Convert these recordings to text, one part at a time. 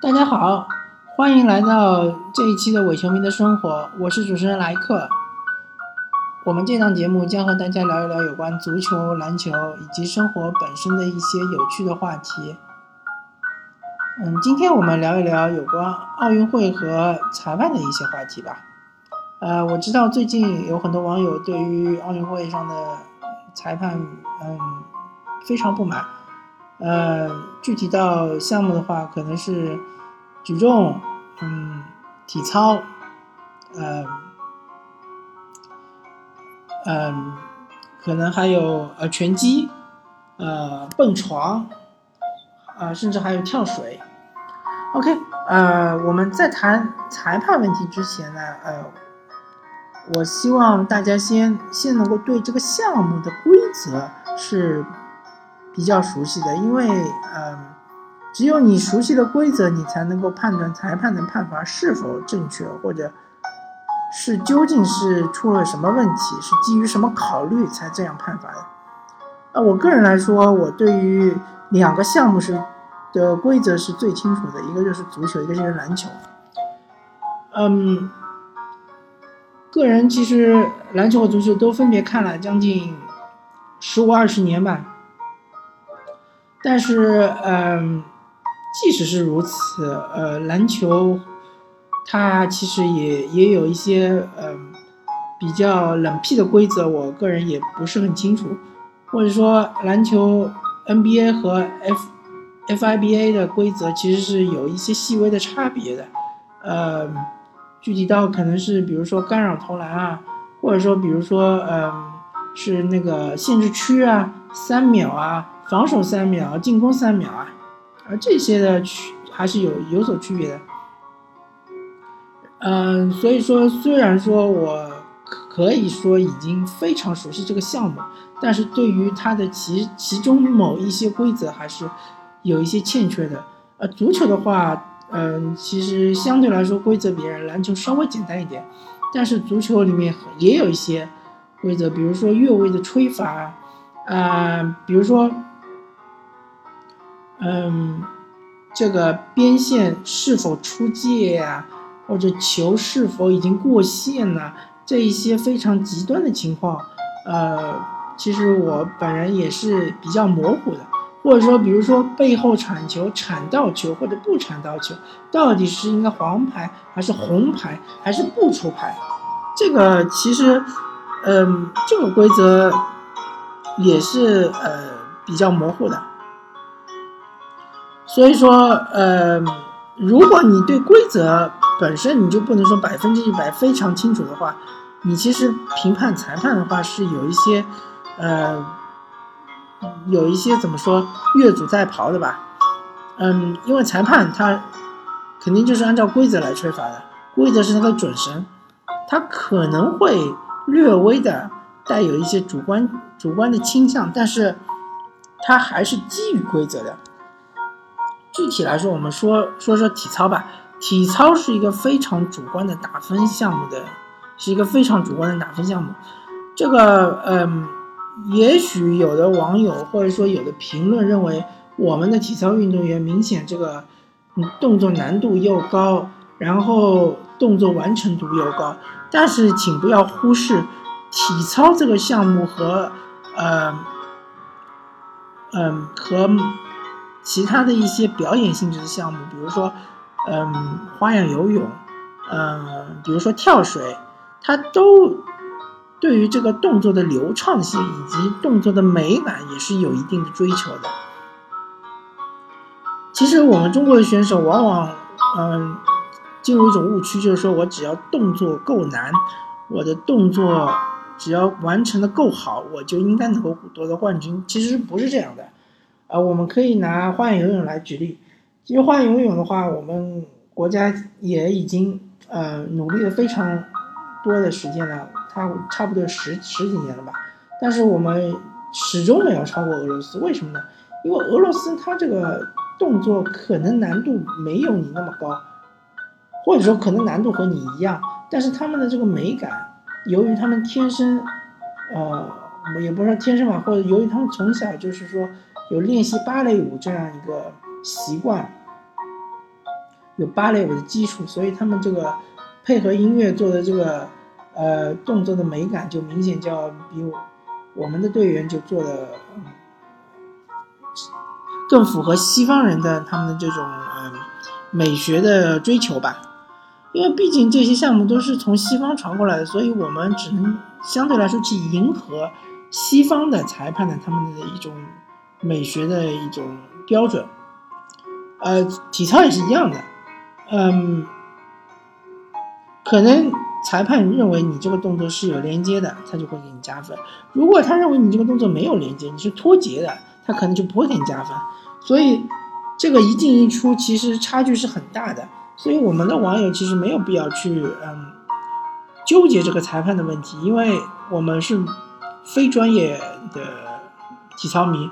大家好，欢迎来到这一期的伪球迷的生活，我是主持人莱克。我们这档节目将和大家聊一聊有关足球、篮球以及生活本身的一些有趣的话题。嗯，今天我们聊一聊有关奥运会和裁判的一些话题吧。呃，我知道最近有很多网友对于奥运会上的裁判，嗯，非常不满。呃，具体到项目的话，可能是举重，嗯，体操，呃，嗯，可能还有呃拳击，呃，蹦床，啊，甚至还有跳水。OK，呃，我们在谈裁判问题之前呢，呃，我希望大家先先能够对这个项目的规则是。比较熟悉的，因为嗯，只有你熟悉的规则，你才能够判断裁判的判罚是否正确，或者是究竟是出了什么问题，是基于什么考虑才这样判罚的。那我个人来说，我对于两个项目是的规则是最清楚的，一个就是足球，一个就是篮球。嗯，个人其实篮球和足球都分别看了将近十五二十年吧。但是，嗯，即使是如此，呃，篮球它其实也也有一些，嗯，比较冷僻的规则，我个人也不是很清楚，或者说篮球 NBA 和 F FIBA 的规则其实是有一些细微的差别的，呃，具体到可能是比如说干扰投篮啊，或者说比如说，嗯，是那个限制区啊，三秒啊。防守三秒，进攻三秒啊，而这些的区还是有有所区别的。嗯，所以说虽然说我可以说已经非常熟悉这个项目，但是对于它的其其中某一些规则还是有一些欠缺的。呃，足球的话，嗯，其实相对来说规则比篮球稍微简单一点，但是足球里面也有一些规则，比如说越位的吹罚，啊，比如说。嗯，这个边线是否出界呀，或者球是否已经过线了，这一些非常极端的情况，呃，其实我本人也是比较模糊的。或者说，比如说背后铲球、铲到球或者不铲到球，到底是应该黄牌还是红牌，还是不出牌？这个其实，嗯，这个规则也是呃比较模糊的。所以说，呃，如果你对规则本身你就不能说百分之一百非常清楚的话，你其实评判裁判的话是有一些，呃，有一些怎么说越俎代庖的吧？嗯，因为裁判他肯定就是按照规则来吹罚的，规则是他的准绳，他可能会略微的带有一些主观主观的倾向，但是它还是基于规则的。具体来说，我们说说说体操吧。体操是一个非常主观的打分项目的，是一个非常主观的打分项目。这个，嗯，也许有的网友或者说有的评论认为，我们的体操运动员明显这个动作难度又高，然后动作完成度又高。但是，请不要忽视体操这个项目和，呃，嗯，和。其他的一些表演性质的项目，比如说，嗯，花样游泳，嗯，比如说跳水，它都对于这个动作的流畅性以及动作的美感也是有一定的追求的。其实我们中国的选手往往，嗯，进入一种误区，就是说我只要动作够难，我的动作只要完成的够好，我就应该能够夺得冠军。其实不是这样的。啊，我们可以拿花样游泳来举例。其实花样游泳的话，我们国家也已经呃努力了非常多的时间了，它差不多十十几年了吧。但是我们始终没有超过俄罗斯，为什么呢？因为俄罗斯它这个动作可能难度没有你那么高，或者说可能难度和你一样，但是他们的这个美感，由于他们天生，呃，也不是说天生吧，或者由于他们从小就是说。有练习芭蕾舞这样一个习惯，有芭蕾舞的基础，所以他们这个配合音乐做的这个呃动作的美感就明显就要比我我们的队员就做的更符合西方人的他们的这种嗯美学的追求吧。因为毕竟这些项目都是从西方传过来的，所以我们只能相对来说去迎合西方的裁判的他们的一种美学的一种标准。呃，体操也是一样的，嗯，可能裁判认为你这个动作是有连接的，他就会给你加分；如果他认为你这个动作没有连接，你是脱节的，他可能就不会给你加分。所以这个一进一出其实差距是很大的。所以我们的网友其实没有必要去嗯纠结这个裁判的问题，因为我们是非专业的体操迷。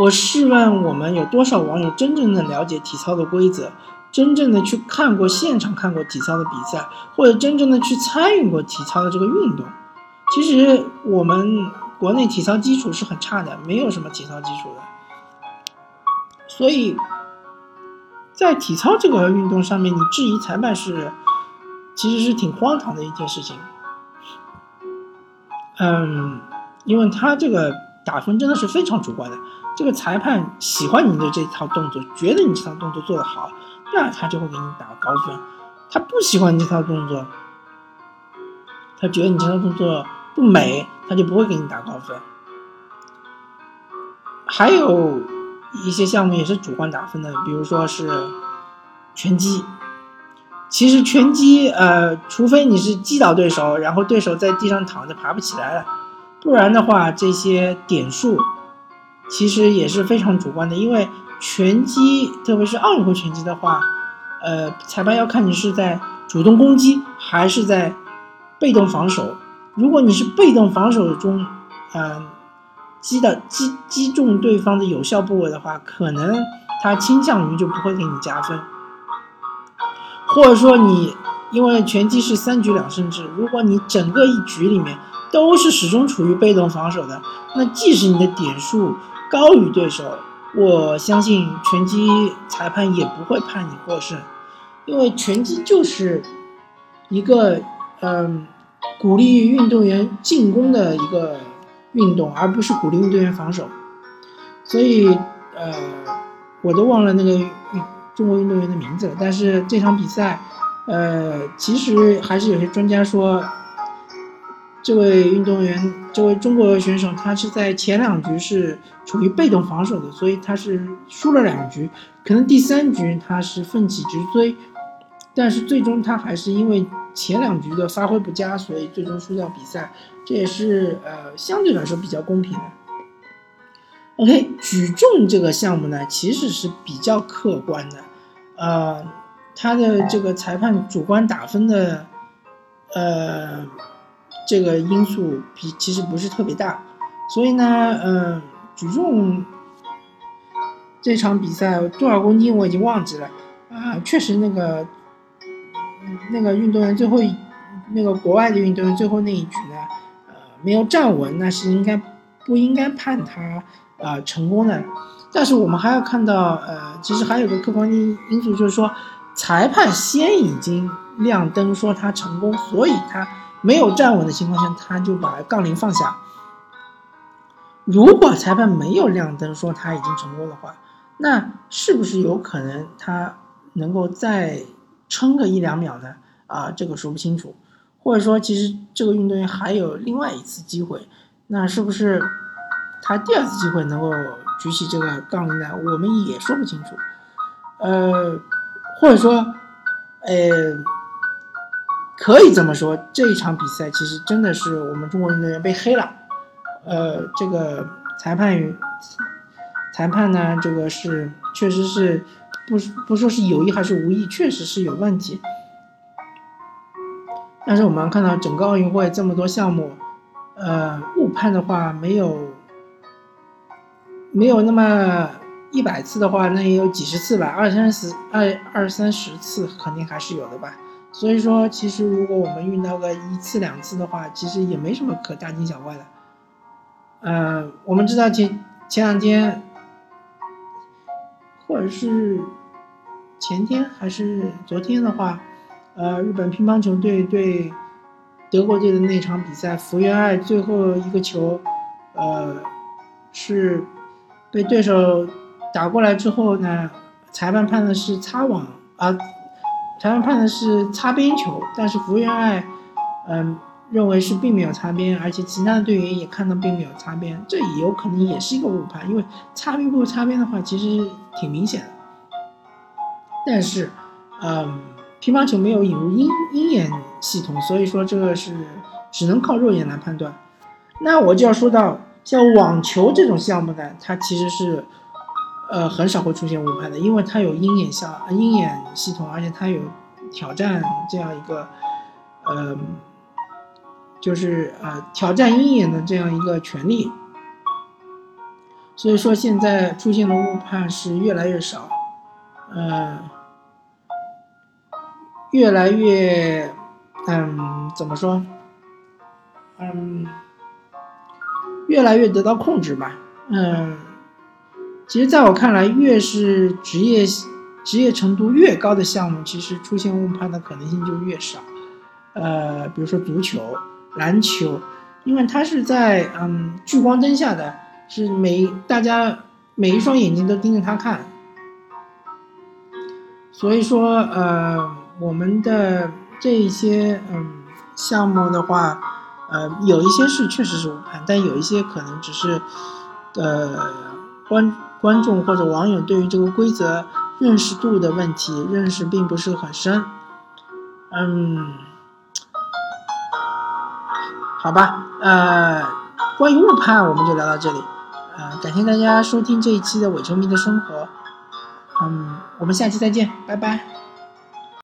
我试问我们有多少网友真正的了解体操的规则，真正的去看过现场看过体操的比赛，或者真正的去参与过体操的这个运动？其实我们国内体操基础是很差的，没有什么体操基础的，所以。在体操这个运动上面，你质疑裁判是，其实是挺荒唐的一件事情。嗯，因为他这个打分真的是非常主观的。这个裁判喜欢你的这套动作，觉得你这套动作做得好，那他就会给你打高分；他不喜欢你这套动作，他觉得你这套动作不美，他就不会给你打高分。还有。一些项目也是主观打分的，比如说是拳击。其实拳击，呃，除非你是击倒对手，然后对手在地上躺着爬不起来了，不然的话，这些点数其实也是非常主观的。因为拳击，特别是奥运会拳击的话，呃，裁判要看你是在主动攻击还是在被动防守。如果你是被动防守中，嗯。击的击击中对方的有效部位的话，可能他倾向于就不会给你加分，或者说你因为拳击是三局两胜制，如果你整个一局里面都是始终处于被动防守的，那即使你的点数高于对手，我相信拳击裁判也不会判你获胜，因为拳击就是一个嗯鼓励运动员进攻的一个。运动，而不是鼓励运动员防守，所以，呃，我都忘了那个中国运动员的名字了。但是这场比赛，呃，其实还是有些专家说，这位运动员，这位中国选手，他是在前两局是处于被动防守的，所以他是输了两局，可能第三局他是奋起直追，但是最终他还是因为前两局的发挥不佳，所以最终输掉比赛。这也是呃相对来说比较公平的。OK，举重这个项目呢，其实是比较客观的，呃，他的这个裁判主观打分的呃这个因素比其实不是特别大，所以呢，嗯，举重这场比赛多少公斤我已经忘记了啊，确实那个那个运动员最后那个国外的运动员最后那一局呢。呃没有站稳，那是应该不应该判他啊成功的？但是我们还要看到，呃，其实还有个客观因因素，就是说裁判先已经亮灯说他成功，所以他没有站稳的情况下，他就把杠铃放下。如果裁判没有亮灯说他已经成功的话，那是不是有可能他能够再撑个一两秒呢？啊，这个说不清楚。或者说，其实这个运动员还有另外一次机会，那是不是他第二次机会能够举起这个杠铃呢？我们也说不清楚。呃，或者说，呃，可以这么说，这一场比赛其实真的是我们中国运动员被黑了。呃，这个裁判与裁判呢，这个是确实是不不说是有意还是无意，确实是有问题。但是我们看到整个奥运会这么多项目，呃，误判的话没有没有那么一百次的话，那也有几十次吧，二三十二二三十次肯定还是有的吧。所以说，其实如果我们遇到个一次两次的话，其实也没什么可大惊小怪的。呃，我们知道前前两天，或者是前天还是昨天的话，呃，日本乒乓球队对德国队的那场比赛，福原爱最后一个球，呃，是被对手打过来之后呢，裁判判的是擦网啊，裁判判的是擦边球，但是福原爱，嗯，认为是并没有擦边，而且其他的队员也看到并没有擦边，这也有可能也是一个误判，因为擦边不擦边的话，其实挺明显的。但是，嗯。乒乓球没有引入鹰鹰眼系统，所以说这个是只能靠肉眼来判断。那我就要说到像网球这种项目呢，它其实是呃很少会出现误判的，因为它有鹰眼项鹰眼系统，而且它有挑战这样一个呃就是呃挑战鹰眼的这样一个权利。所以说现在出现的误判是越来越少，呃。越来越，嗯，怎么说？嗯，越来越得到控制吧。嗯，其实在我看来，越是职业职业程度越高的项目，其实出现误判的可能性就越少。呃，比如说足球、篮球，因为它是在嗯聚光灯下的，是每大家每一双眼睛都盯着它看，所以说呃。我们的这一些嗯项目的话，呃，有一些是确实是误判，但有一些可能只是，呃，观观众或者网友对于这个规则认识度的问题，认识并不是很深。嗯，好吧，呃，关于误判我们就聊到这里，呃，感谢大家收听这一期的伪球迷的生活，嗯，我们下期再见，拜拜。